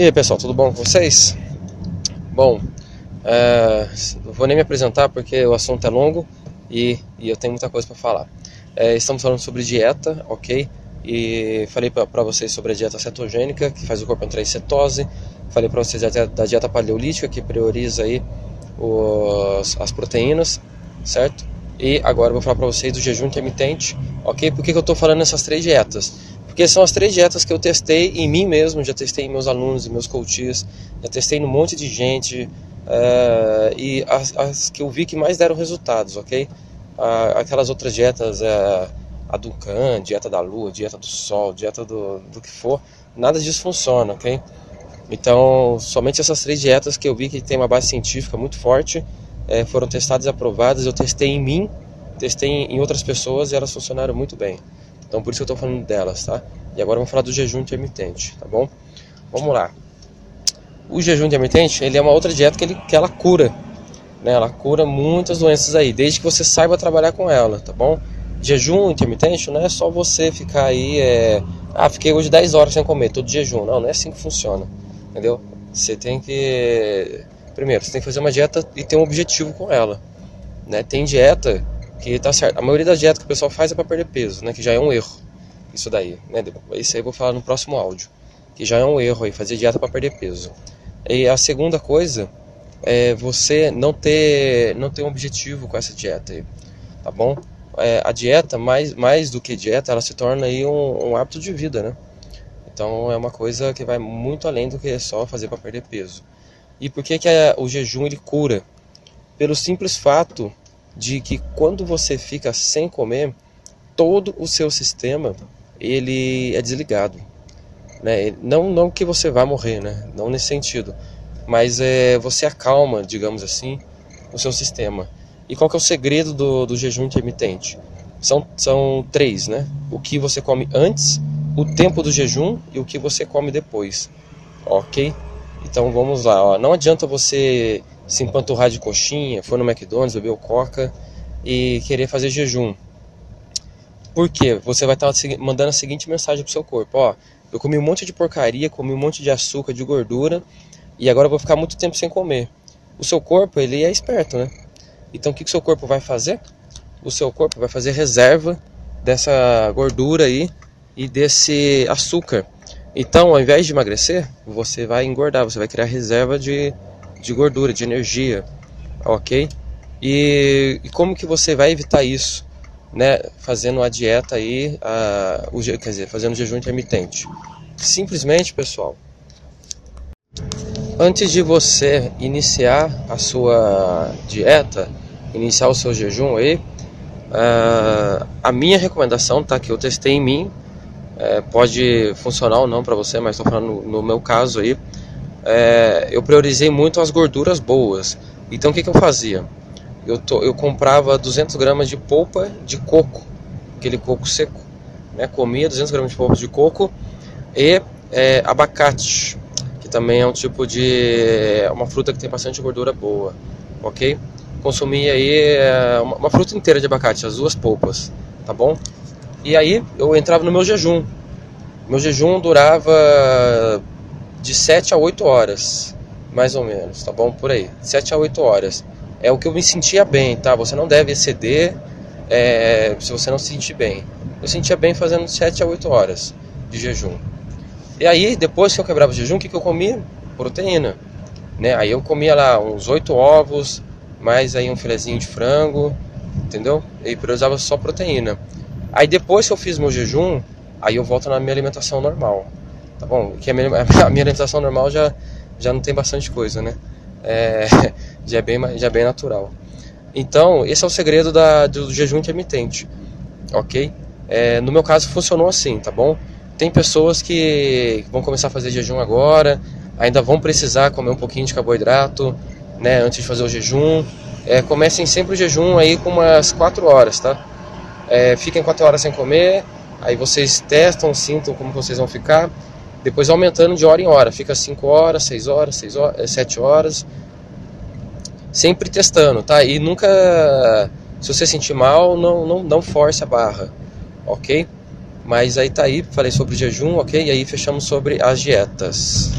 E aí pessoal, tudo bom com vocês? Bom, é, não vou nem me apresentar porque o assunto é longo e, e eu tenho muita coisa para falar. É, estamos falando sobre dieta, ok? E falei para vocês sobre a dieta cetogênica, que faz o corpo entrar em cetose. Falei para vocês da, da dieta paleolítica, que prioriza aí os, as proteínas, certo? E agora eu vou falar para vocês do jejum intermitente, ok? Por que, que eu estou falando essas três dietas? Porque são as três dietas que eu testei em mim mesmo, já testei em meus alunos e meus coaches, já testei em um monte de gente uh, e as, as, que eu vi que mais deram resultados, ok? Uh, aquelas outras dietas, uh, a Duncan, dieta da lua, dieta do sol, dieta do, do que for, nada disso funciona, ok? Então, somente essas três dietas que eu vi que tem uma base científica muito forte é, foram testadas e aprovadas. Eu testei em mim, testei em outras pessoas e elas funcionaram muito bem. Então por isso que eu estou falando delas, tá? E agora vamos falar do jejum intermitente, tá bom? Vamos lá. O jejum intermitente, ele é uma outra dieta que, ele, que ela cura, né? Ela cura muitas doenças aí, desde que você saiba trabalhar com ela, tá bom? Jejum intermitente não é só você ficar aí, é... ah, fiquei hoje 10 horas sem comer, todo jejum. Não, não é assim que funciona, entendeu? Você tem que... Primeiro, você tem que fazer uma dieta e ter um objetivo com ela, né? Tem dieta que tá certo. A maioria das dietas que o pessoal faz é para perder peso, né? Que já é um erro. Isso daí, né? Isso aí eu vou falar no próximo áudio. Que já é um erro aí, fazer dieta para perder peso. E a segunda coisa é você não ter, não ter um objetivo com essa dieta aí, tá bom? É, a dieta, mais, mais do que dieta, ela se torna aí um, um hábito de vida, né? Então é uma coisa que vai muito além do que só fazer para perder peso. E por que, que a, o jejum ele cura? Pelo simples fato de que quando você fica sem comer, todo o seu sistema ele é desligado, né? Não não que você vá morrer, né? Não nesse sentido, mas é você acalma, digamos assim, o seu sistema. E qual que é o segredo do, do jejum intermitente? São, são três, né? O que você come antes, o tempo do jejum e o que você come depois, ok? Então vamos lá, ó. não adianta você se empanturrar de coxinha, for no McDonald's, beber coca e querer fazer jejum. Por quê? Você vai estar mandando a seguinte mensagem pro seu corpo, ó, eu comi um monte de porcaria, comi um monte de açúcar, de gordura e agora eu vou ficar muito tempo sem comer. O seu corpo, ele é esperto, né? Então o que o seu corpo vai fazer? O seu corpo vai fazer reserva dessa gordura aí e desse açúcar. Então, ao invés de emagrecer, você vai engordar, você vai criar reserva de de gordura, de energia, ok? E, e, como que você vai evitar isso, né? Fazendo a dieta aí, a, o, quer dizer, fazendo jejum intermitente. Simplesmente, pessoal, antes de você iniciar a sua dieta, iniciar o seu jejum aí, uh, a minha recomendação, tá? Que eu testei em mim, uh, pode funcionar ou não para você, mas estou falando no, no meu caso aí é, eu priorizei muito as gorduras boas. Então o que, que eu fazia? Eu, to, eu comprava 200 gramas de polpa de coco, aquele coco seco. Né? Comia 200 gramas de polpa de coco e é, abacate, que também é um tipo de. uma fruta que tem bastante gordura boa, ok? Consumia aí é, uma, uma fruta inteira de abacate, as duas polpas, tá bom? E aí eu entrava no meu jejum. Meu jejum durava de 7 a 8 horas, mais ou menos, tá bom? Por aí, 7 a 8 horas. É o que eu me sentia bem, tá? Você não deve exceder é, se você não se sentir bem. Eu sentia bem fazendo 7 a 8 horas de jejum. E aí, depois que eu quebrava o jejum, o que, que eu comia? Proteína. Né? Aí eu comia lá uns 8 ovos, mais aí um filezinho de frango, entendeu? E usava só proteína. Aí depois que eu fiz meu jejum, aí eu volto na minha alimentação normal tá bom? Que a minha, a minha alimentação normal já, já não tem bastante coisa, né? É, já, é bem, já é bem natural. Então, esse é o segredo da, do jejum intermitente, ok? É, no meu caso, funcionou assim, tá bom? Tem pessoas que vão começar a fazer jejum agora, ainda vão precisar comer um pouquinho de carboidrato, né, antes de fazer o jejum. É, comecem sempre o jejum aí com umas 4 horas, tá? É, fiquem 4 horas sem comer, aí vocês testam, sintam como vocês vão ficar depois aumentando de hora em hora, fica 5 horas, 6 horas, 6 horas, 7 horas. Sempre testando, tá? E nunca, se você sentir mal, não, não, não force a barra, ok? Mas aí tá aí, falei sobre jejum, ok? E aí fechamos sobre as dietas.